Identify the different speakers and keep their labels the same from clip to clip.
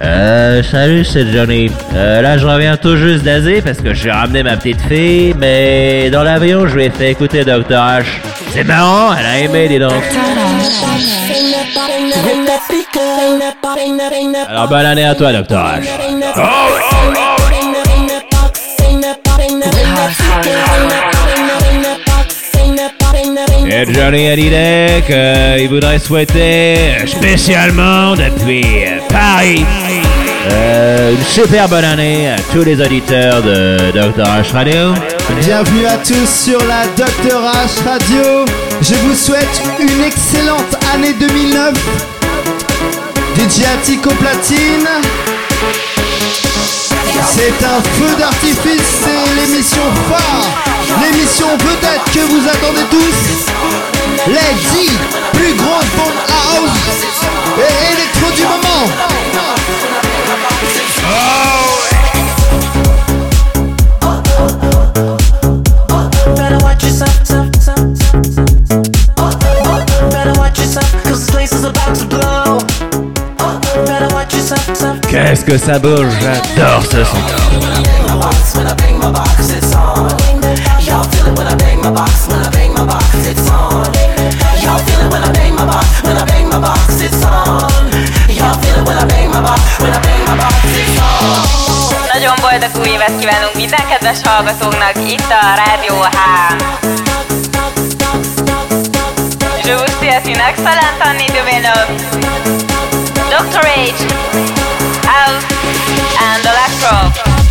Speaker 1: Euh, salut, c'est Johnny. Euh, là, je reviens tout juste d'Asie parce que j'ai ramené ma petite fille, mais dans l'avion, je lui ai fait écouter Dr. H. C'est marrant, elle a aimé, dis donc. Alors, bonne année à toi, Dr. H. Et Johnny l'idée qu'il voudrait souhaiter spécialement depuis Paris euh, une super bonne année à tous les auditeurs de Dr. H Radio.
Speaker 2: Bienvenue à tous sur la Dr H Radio. Je vous souhaite une excellente année 2009. DJ Attic au platine. C'est un feu d'artifice, c'est l'émission phare, l'émission peut-être que vous attendez tous. Les 10 plus grosses bombes house et électro du moment.
Speaker 3: When I bang my box, it's on.
Speaker 4: Nagyon boldog új évet kívánunk minden kedves hallgatóknak itt a Rádió H. Je vous souhaite une excellente année 2009. Dr. H. House and Electro.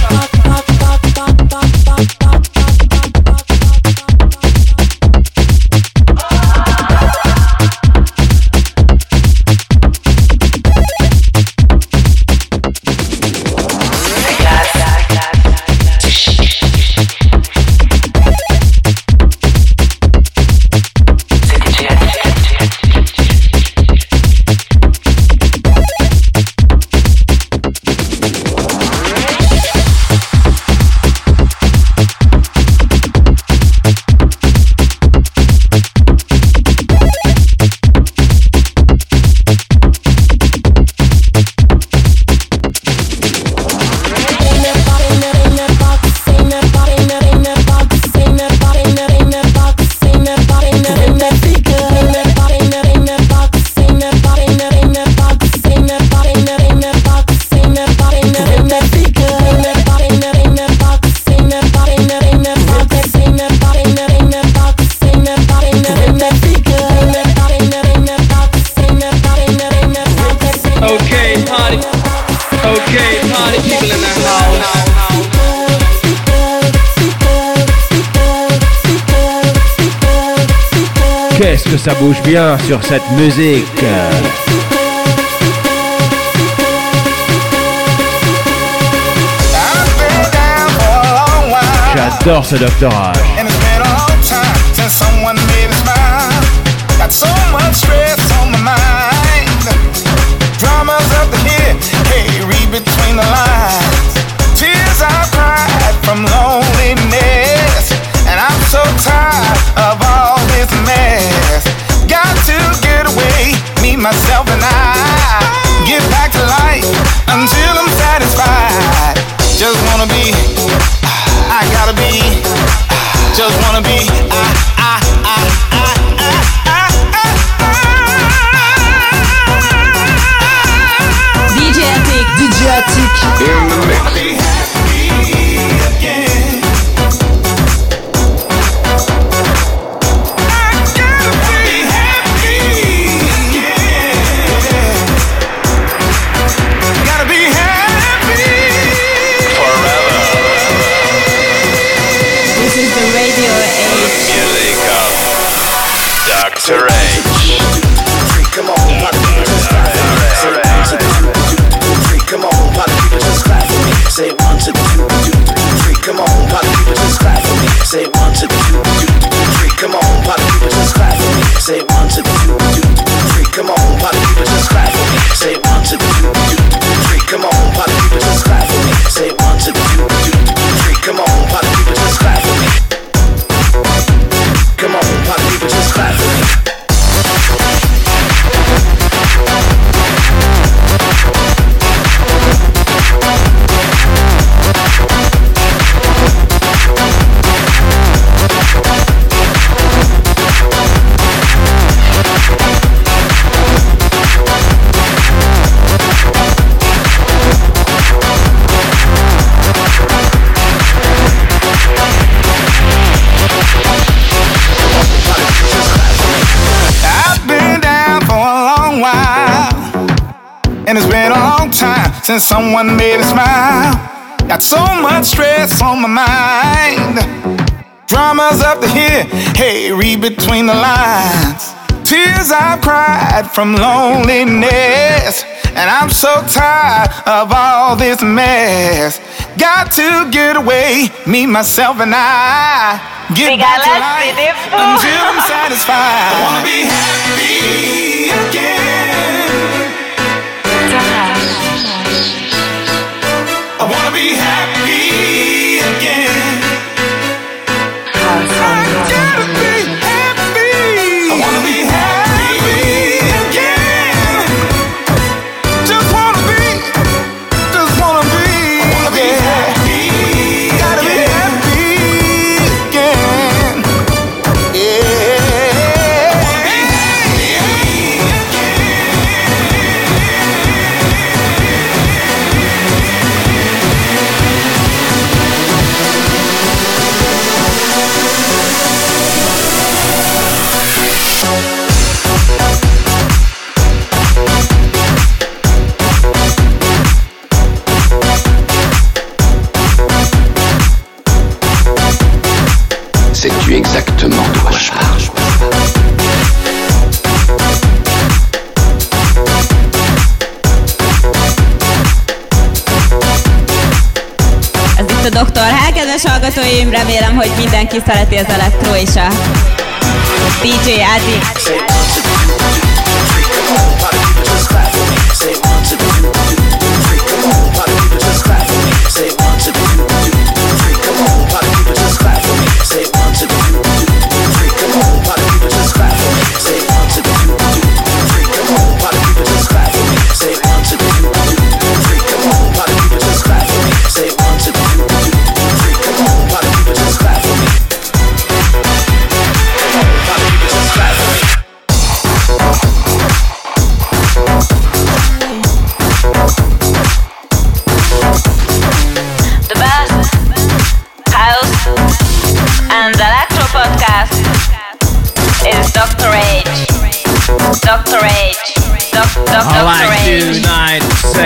Speaker 1: Qu'est-ce que ça bouge bien sur cette musique. J'adore ce. H.
Speaker 5: And myself, and I. Get back to life until I'm satisfied. Just wanna be, I gotta be. Just wanna be I, I, I, Come on, party people, just clap for me. Say one two, two, three. Come on, party people, just clap for me. Say. Come on, party people, just clap for me. Say. Come on, party since someone made me smile. Got so much stress on my mind. Drama's up to here, hey, read between the lines. Tears I've cried from loneliness. And I'm so tired of all this mess. Got to get away, me, myself, and I. Get back to life until I'm satisfied. I wanna be happy be happy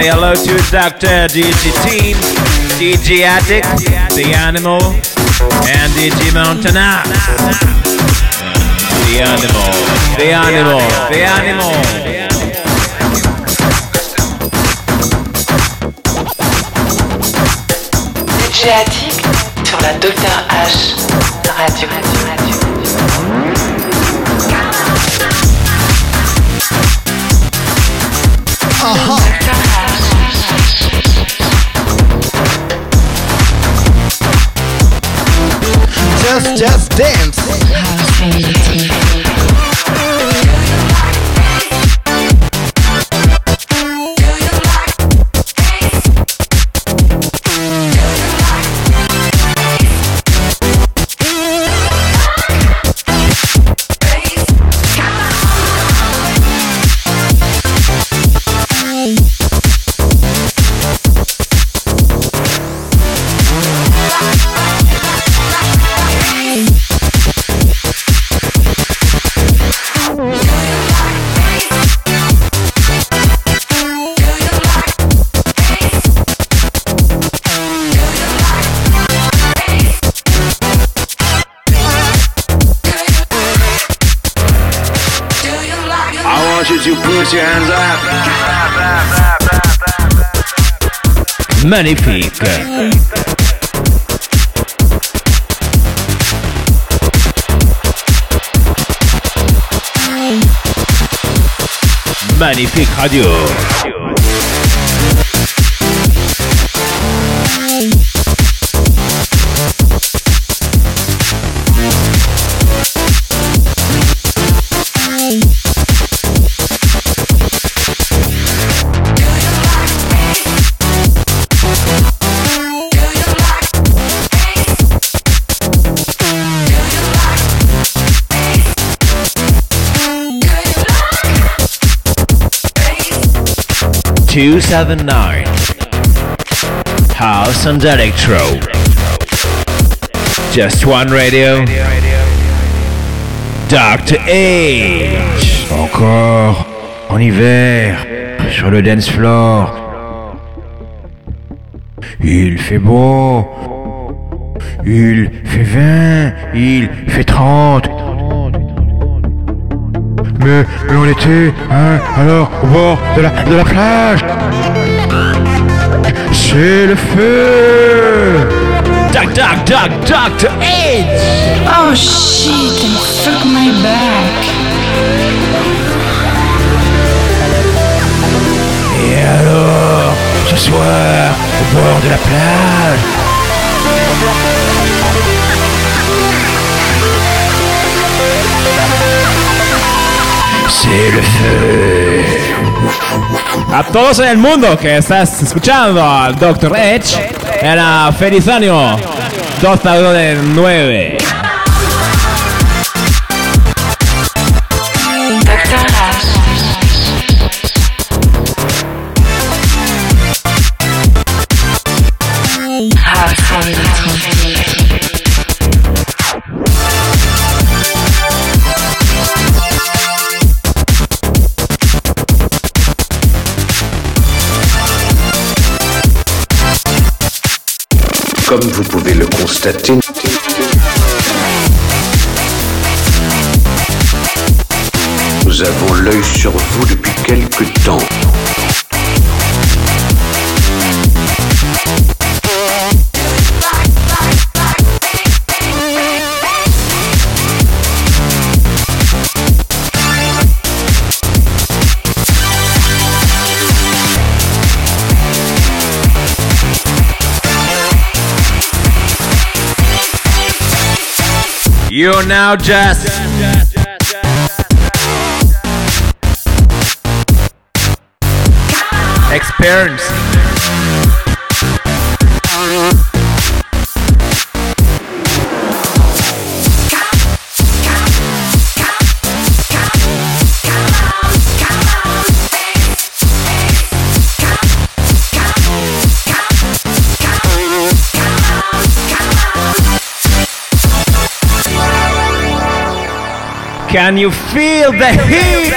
Speaker 1: say hello to Dr. DJ Team, DJ Addict, The Animal, and DJ Montana. The Animal, The Animal, The Animal.
Speaker 6: DJ Attic sur la Dr H Radio. Radio, radio.
Speaker 2: Just, just dance.
Speaker 7: Put your hands up.
Speaker 1: Magnifique. Magnifique radio. Two seven nine. House and Electro. Just one radio. Dr. H. Encore en hiver. sur le dance floor. Il fait beau. Il fait 20. Il fait 30. Mais, mais on était, hein, alors, au bord de la, de la plage. C'est le feu. Doc, doc, doc, Dr. AIDS.
Speaker 8: Oh shit, I fuck my back.
Speaker 1: Et alors, ce soir, au bord de la plage.
Speaker 9: A todos en el mundo que estás escuchando al Dr. Edge, era feliz año 2009.
Speaker 10: Comme vous pouvez le constater, nous avons l'œil sur vous depuis quelque temps.
Speaker 1: You're now just. experience. Can you feel the heat?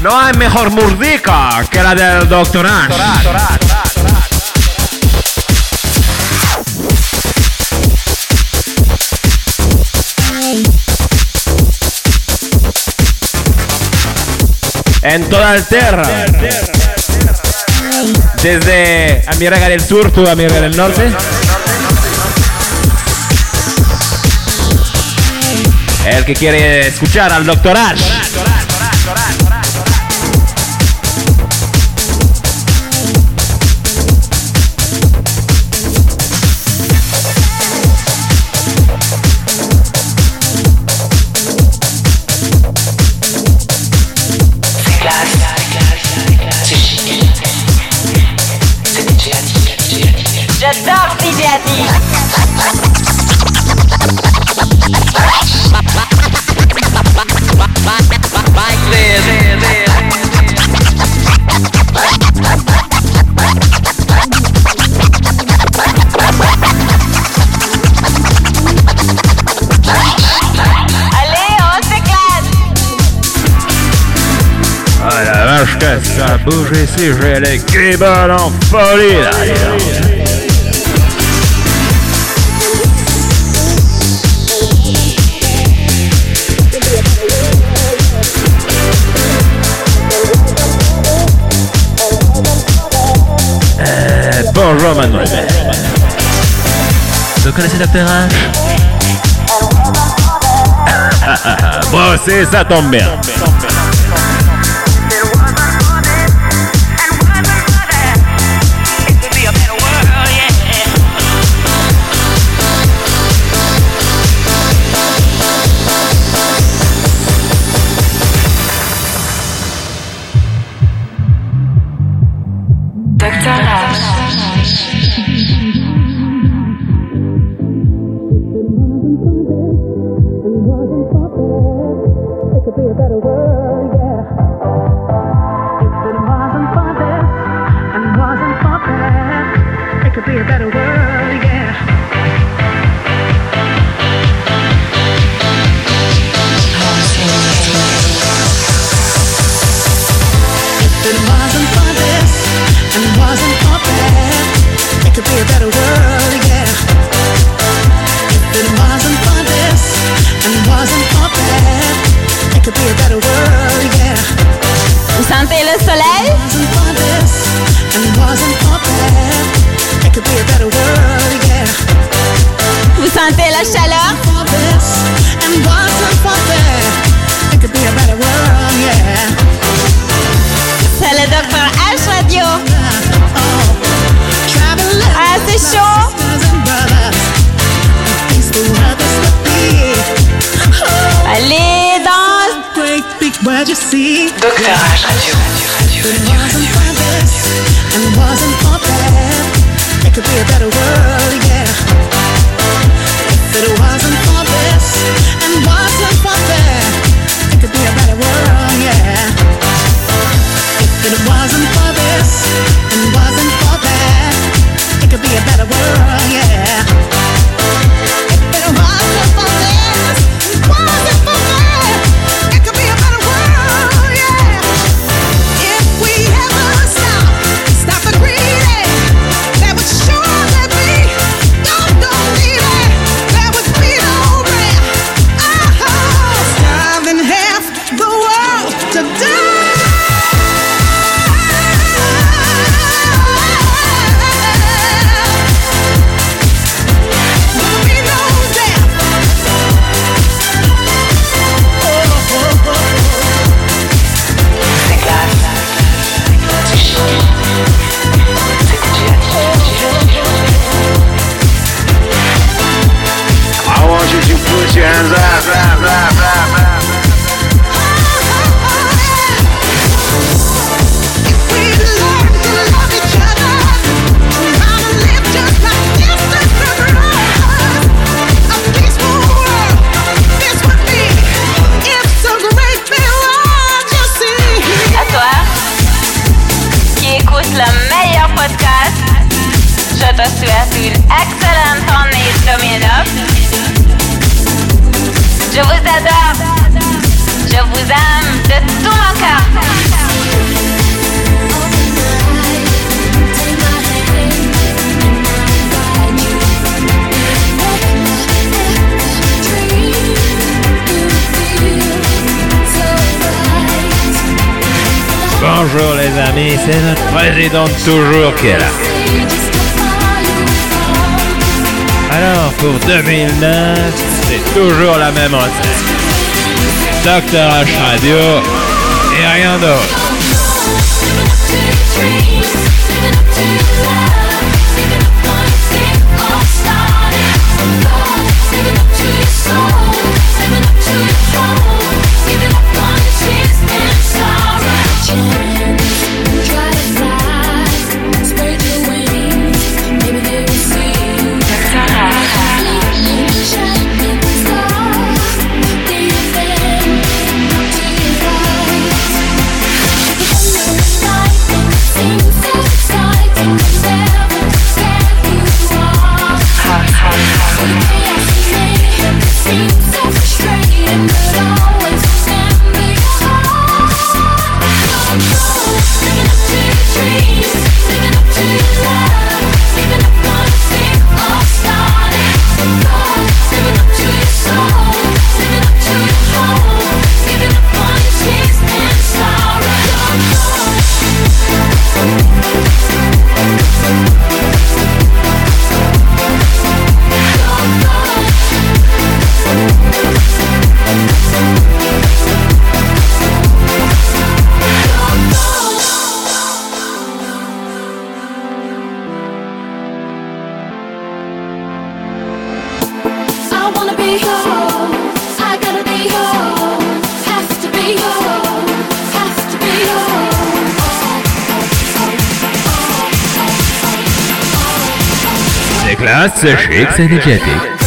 Speaker 1: No hay mejor murdica que la del Dr. Ash. En toda la tierra. Desde América del Sur, tú América del Norte. El que quiere escuchar al Dr. Ash. Ça bouge ici, j'ai les guibolles en folie là. Connaissez Dr. H Moi aussi, ça tombe bien.
Speaker 11: to be a better way. toujours qui est là. Alors, pour 2009, c'est toujours la même enseigne. Dr. H Radio et rien d'autre. and classe, sachez c'est
Speaker 12: médiatique.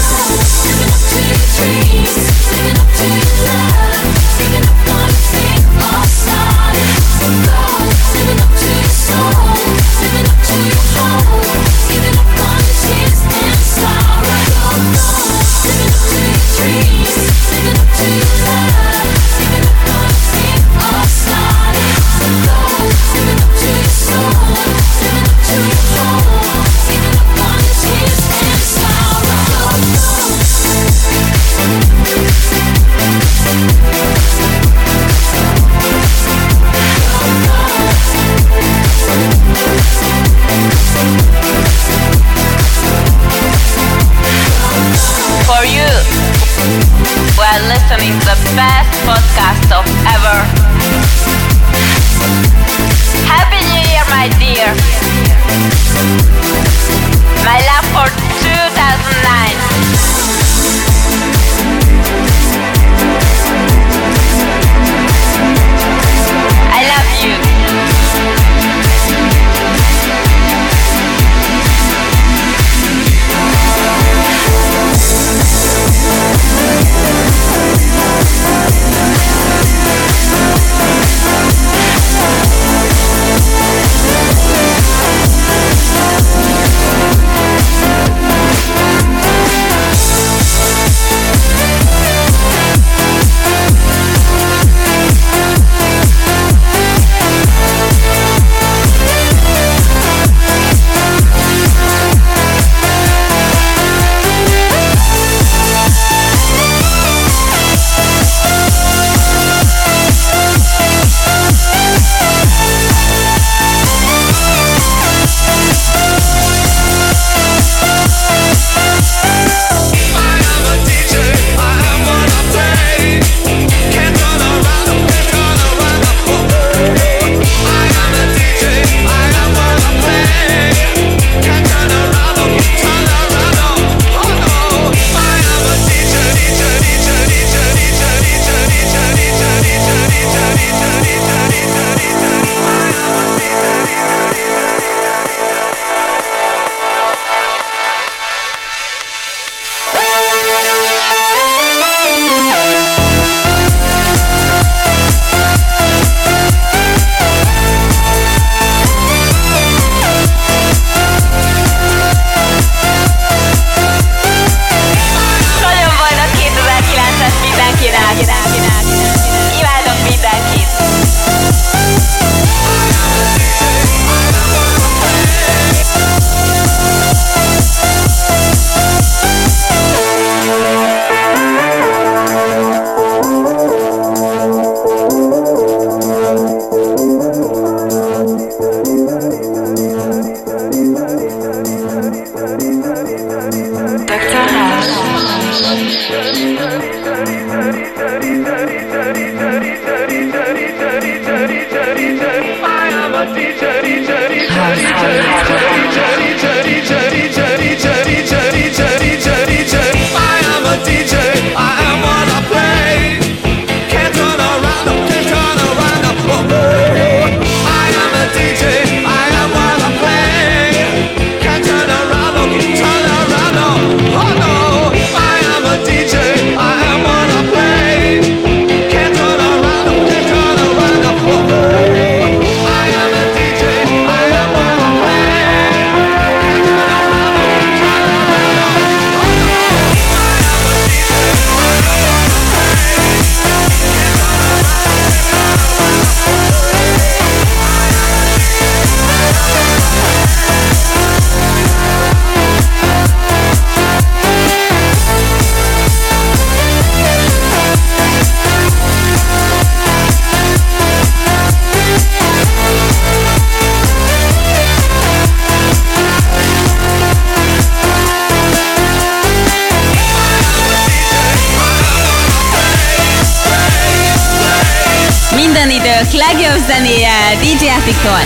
Speaker 12: évek legjobb zenéje DJ Epiktól.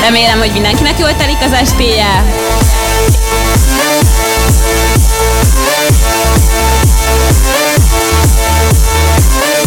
Speaker 12: Remélem, hogy mindenkinek jól telik az estéje.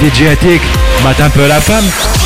Speaker 1: DJ Attic, matin peu la femme.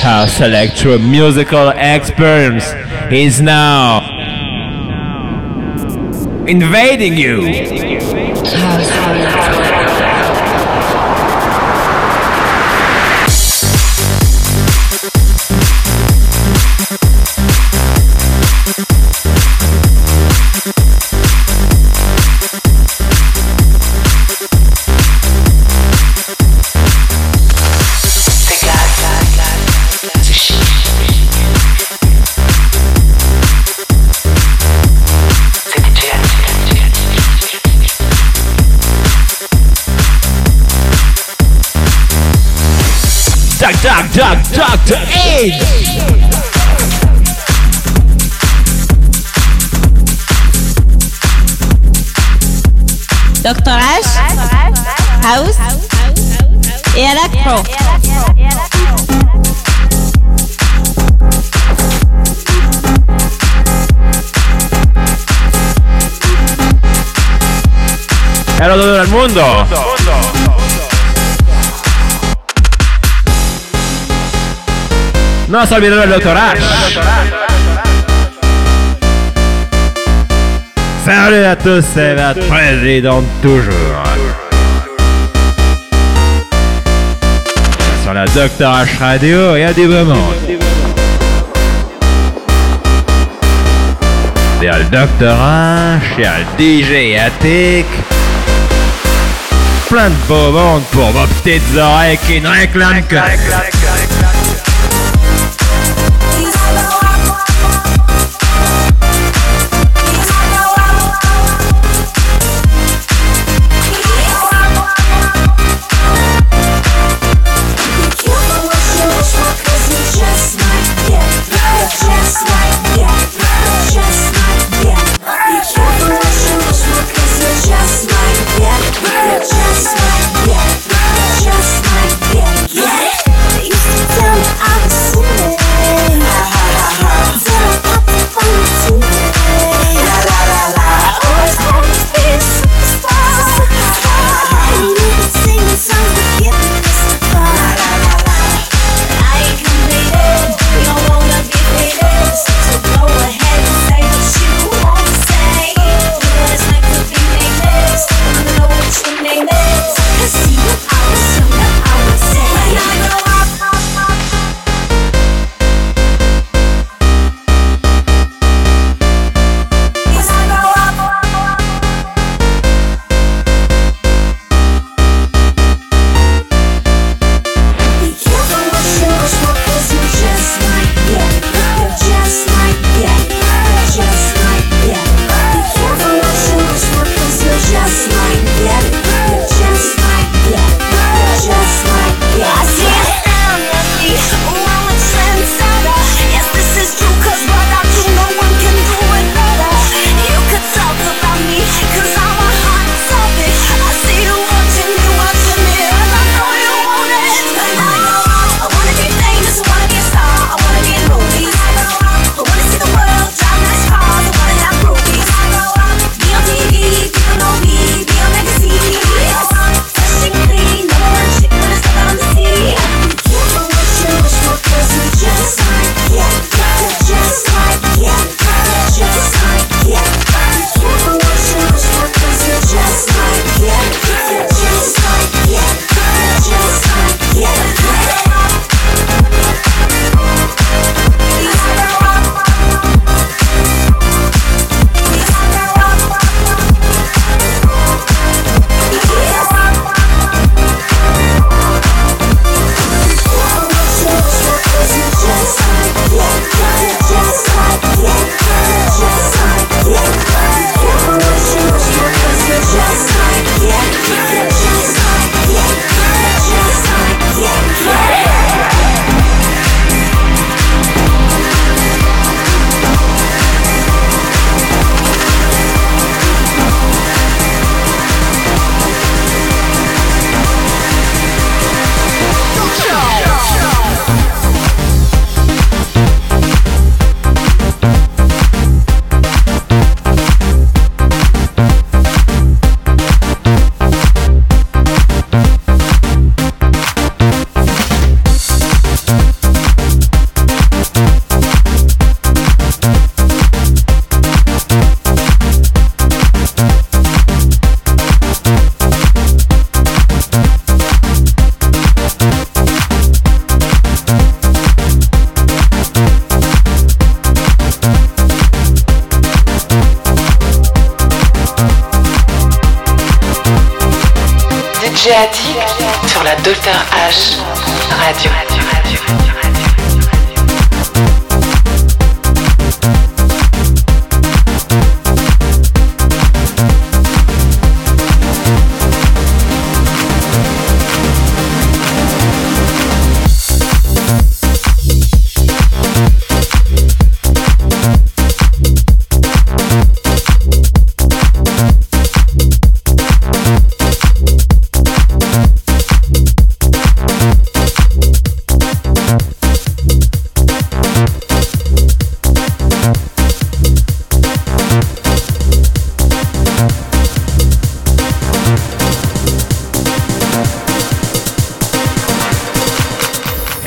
Speaker 1: House electro musical experience is now invading you.
Speaker 6: C'est
Speaker 1: Doctor Aid.
Speaker 12: Doctor Ash, House, Electro.
Speaker 1: Hello todo el mundo. No se olviden del Dr. Ash. Salut à tous, c'est votre président toujours. Sur la Dr. H Radio, il y a beau monde. Il y a le Dr. H, il y a le DJ Attic. Plein de beau monde pour vos petites oreilles qui ne réclament que.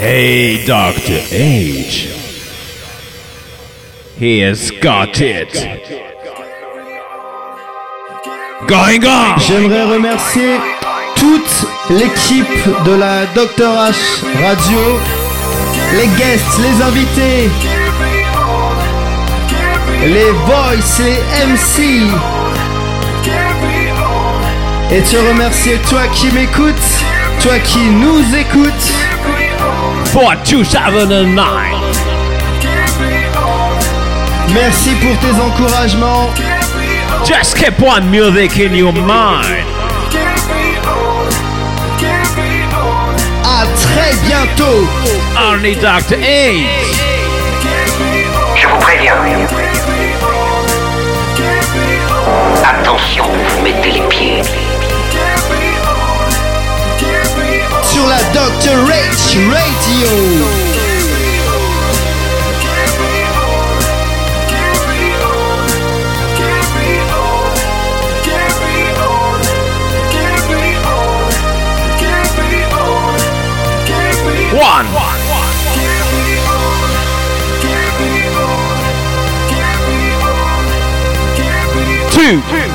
Speaker 1: Hey, Dr. H. He has got it. Going on!
Speaker 2: J'aimerais remercier toute l'équipe de la Dr H Radio, les guests, les invités, les voice, les MC. Et te remercier toi qui m'écoutes, toi qui nous écoutes.
Speaker 1: For 2009.
Speaker 2: Merci pour tes encouragements.
Speaker 1: Just keep one music in your mind.
Speaker 2: À très bientôt.
Speaker 1: Only Dr. H.
Speaker 10: Je vous préviens. Attention, vous mettez les pieds.
Speaker 2: La Dr. H Radio.
Speaker 1: One. Two.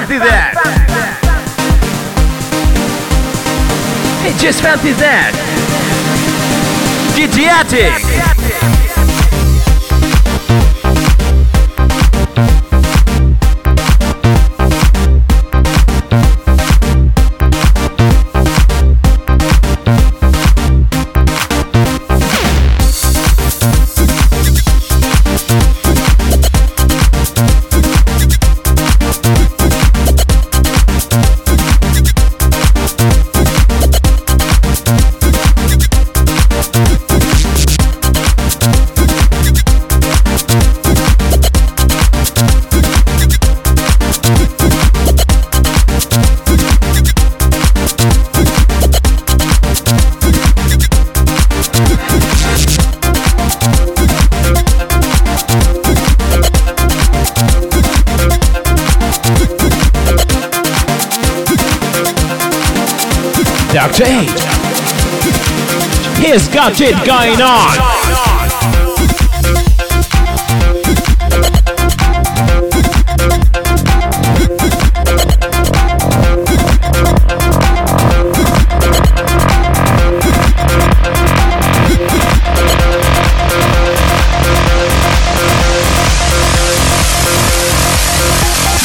Speaker 1: Fancy that. Just fancy that. Gigiatic. Dr. H. He's got it going on.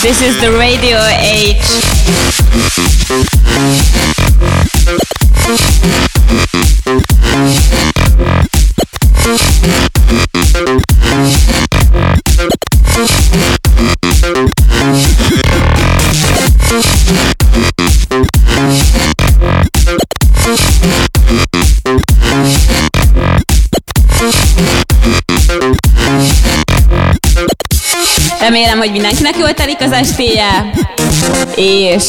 Speaker 4: This is the Radio Age. Remélem, hogy mindenkinek jól telik az estéje, és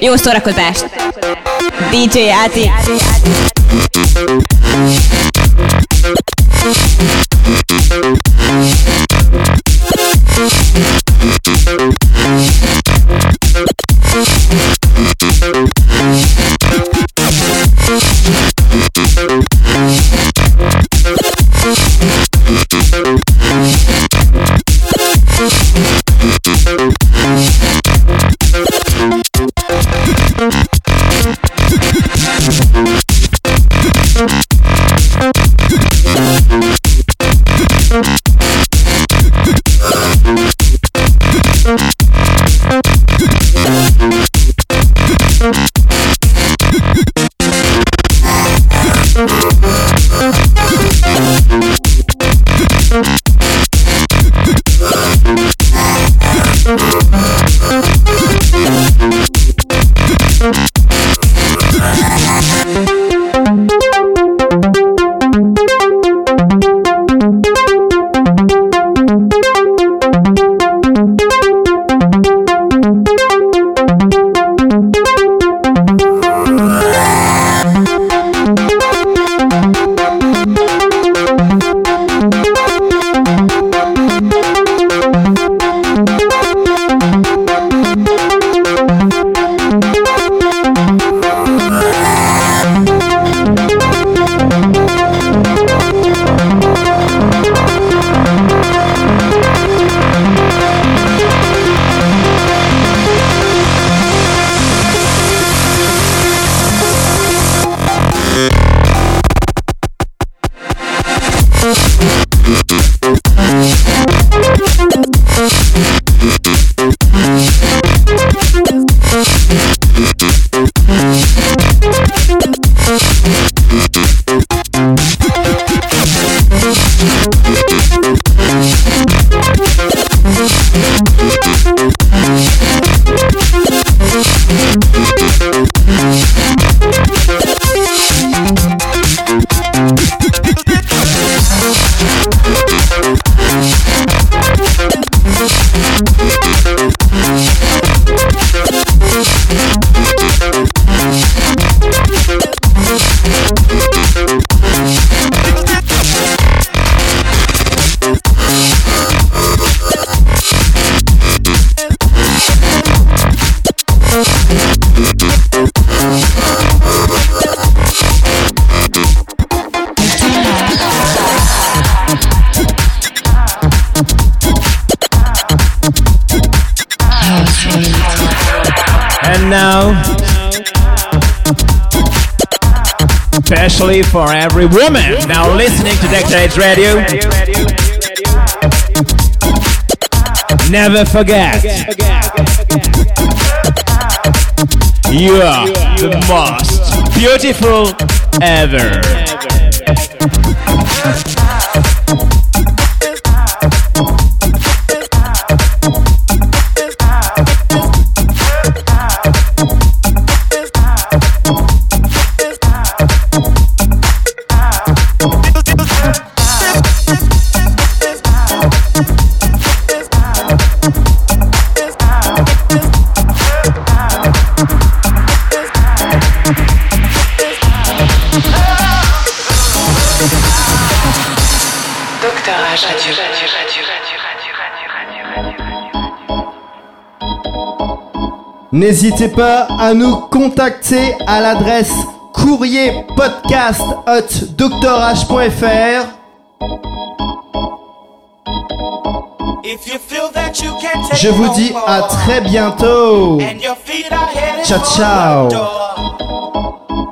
Speaker 4: jó szórakozást! DJ Áti!
Speaker 1: For every woman now listening to Dr. H Radio, never forget, you are the most beautiful ever.
Speaker 2: N'hésitez pas à nous contacter à l'adresse courrier podcast Je vous dis à très bientôt. Ciao ciao.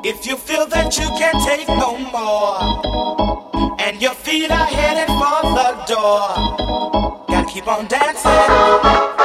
Speaker 13: If you feel that you can't take no more, and your feet are headed for the door, gotta keep on dancing.